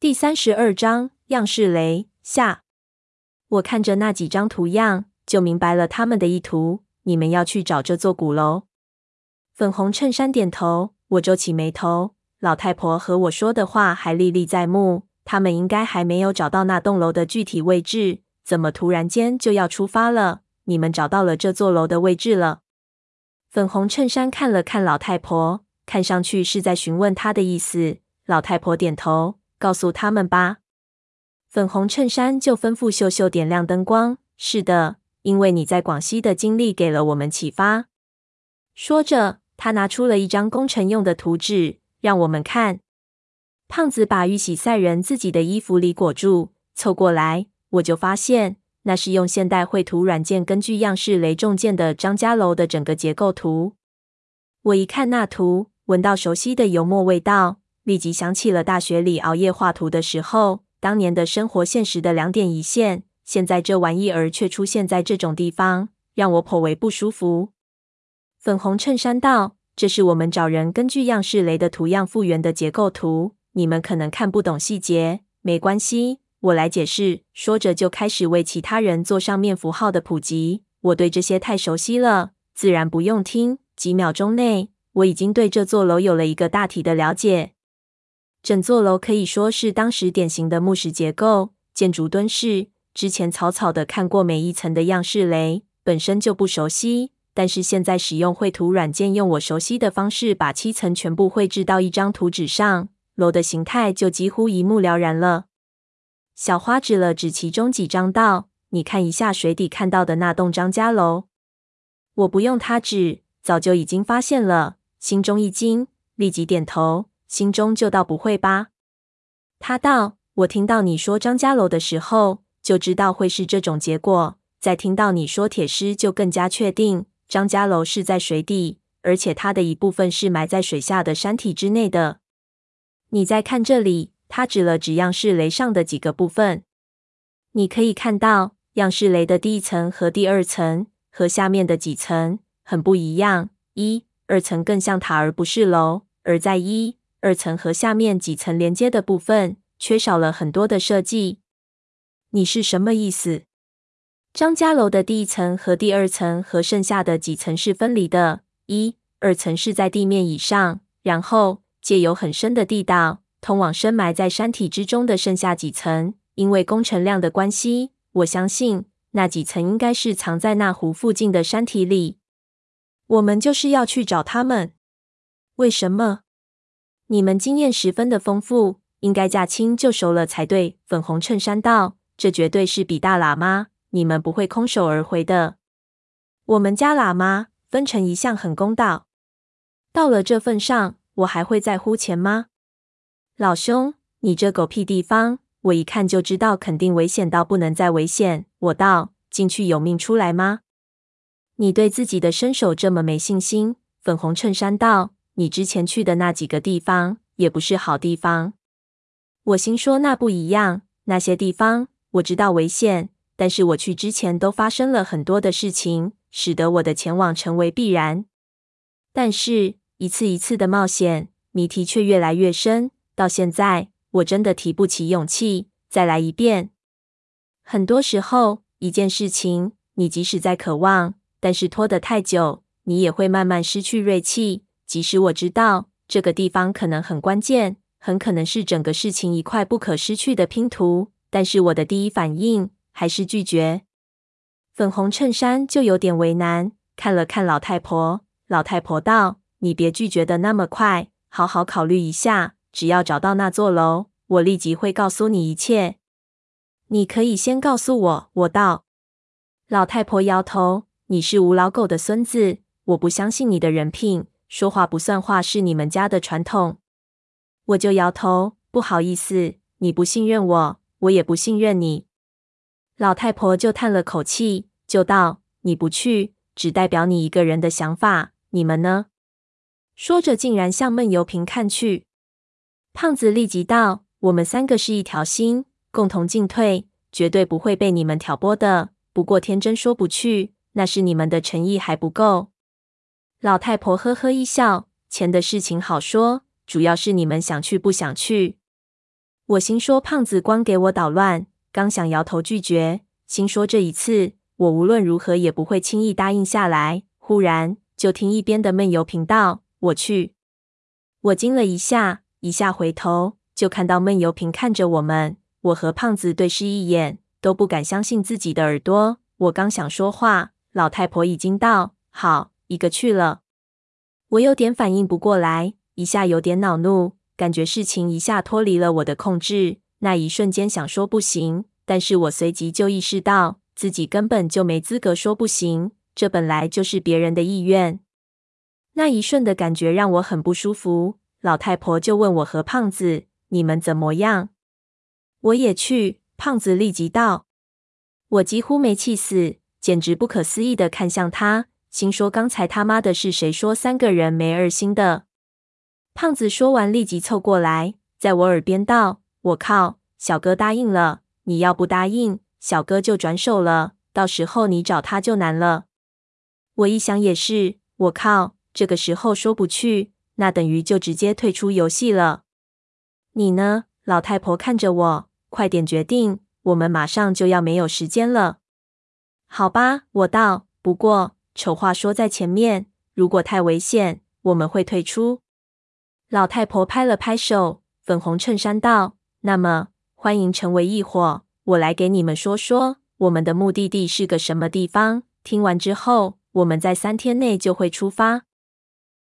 第三十二章样式雷下。我看着那几张图样，就明白了他们的意图。你们要去找这座鼓楼。粉红衬衫点头。我皱起眉头。老太婆和我说的话还历历在目。他们应该还没有找到那栋楼的具体位置，怎么突然间就要出发了？你们找到了这座楼的位置了？粉红衬衫看了看老太婆，看上去是在询问她的意思。老太婆点头。告诉他们吧。粉红衬衫就吩咐秀秀点亮灯光。是的，因为你在广西的经历给了我们启发。说着，他拿出了一张工程用的图纸，让我们看。胖子把玉玺赛人自己的衣服里裹住，凑过来，我就发现那是用现代绘图软件根据样式雷重建的张家楼的整个结构图。我一看那图，闻到熟悉的油墨味道。立即想起了大学里熬夜画图的时候，当年的生活现实的两点一线。现在这玩意儿却出现在这种地方，让我颇为不舒服。粉红衬衫道：“这是我们找人根据样式雷的图样复原的结构图，你们可能看不懂细节，没关系，我来解释。”说着就开始为其他人做上面符号的普及。我对这些太熟悉了，自然不用听。几秒钟内，我已经对这座楼有了一个大体的了解。整座楼可以说是当时典型的木石结构，建筑敦式。之前草草的看过每一层的样式雷，本身就不熟悉。但是现在使用绘图软件，用我熟悉的方式把七层全部绘制到一张图纸上，楼的形态就几乎一目了然了。小花指了指其中几张道：“你看一下水底看到的那栋张家楼。”我不用他指，早就已经发现了，心中一惊，立即点头。心中就道：“不会吧？”他道：“我听到你说张家楼的时候，就知道会是这种结果。再听到你说铁狮，就更加确定张家楼是在水底，而且它的一部分是埋在水下的山体之内的。你再看这里，他指了指样式雷上的几个部分，你可以看到样式雷的第一层和第二层和下面的几层很不一样。一、二层更像塔而不是楼，而在一。”二层和下面几层连接的部分缺少了很多的设计。你是什么意思？张家楼的第一层和第二层和剩下的几层是分离的，一、二层是在地面以上，然后借由很深的地道通往深埋在山体之中的剩下几层。因为工程量的关系，我相信那几层应该是藏在那湖附近的山体里。我们就是要去找他们。为什么？你们经验十分的丰富，应该驾轻就熟了才对。粉红衬衫道：“这绝对是比大喇嘛，你们不会空手而回的。我们家喇嘛分成一向很公道，到了这份上，我还会在乎钱吗？老兄，你这狗屁地方，我一看就知道肯定危险到不能再危险。我道：进去有命出来吗？你对自己的身手这么没信心？粉红衬衫道。”你之前去的那几个地方也不是好地方。我心说那不一样，那些地方我知道危险，但是我去之前都发生了很多的事情，使得我的前往成为必然。但是一次一次的冒险，谜题却越来越深，到现在我真的提不起勇气再来一遍。很多时候，一件事情你即使再渴望，但是拖得太久，你也会慢慢失去锐气。即使我知道这个地方可能很关键，很可能是整个事情一块不可失去的拼图，但是我的第一反应还是拒绝。粉红衬衫就有点为难，看了看老太婆。老太婆道：“你别拒绝的那么快，好好考虑一下。只要找到那座楼，我立即会告诉你一切。你可以先告诉我。”我道。老太婆摇头：“你是吴老狗的孙子，我不相信你的人品。”说话不算话是你们家的传统，我就摇头，不好意思，你不信任我，我也不信任你。老太婆就叹了口气，就道：“你不去，只代表你一个人的想法，你们呢？”说着，竟然向闷油瓶看去。胖子立即道：“我们三个是一条心，共同进退，绝对不会被你们挑拨的。不过天真说不去，那是你们的诚意还不够。”老太婆呵呵一笑：“钱的事情好说，主要是你们想去不想去。我心说胖子光给我捣乱，刚想摇头拒绝，心说这一次我无论如何也不会轻易答应下来。忽然就听一边的闷油瓶道：“我去。”我惊了一下，一下回头就看到闷油瓶看着我们。我和胖子对视一眼，都不敢相信自己的耳朵。我刚想说话，老太婆已经道：“好，一个去了。”我有点反应不过来，一下有点恼怒，感觉事情一下脱离了我的控制。那一瞬间想说不行，但是我随即就意识到自己根本就没资格说不行，这本来就是别人的意愿。那一瞬的感觉让我很不舒服。老太婆就问我和胖子：“你们怎么样？”我也去。胖子立即道：“我几乎没气死，简直不可思议的看向他，心说刚才他妈的是谁说三个人没二心的？”胖子说完，立即凑过来，在我耳边道：“我靠，小哥答应了，你要不答应，小哥就转手了，到时候你找他就难了。”我一想也是，我靠，这个时候说不去，那等于就直接退出游戏了。你呢？老太婆看着我。快点决定，我们马上就要没有时间了。好吧，我道。不过丑话说在前面，如果太危险，我们会退出。老太婆拍了拍手，粉红衬衫道：“那么欢迎成为一伙，我来给你们说说我们的目的地是个什么地方。听完之后，我们在三天内就会出发。”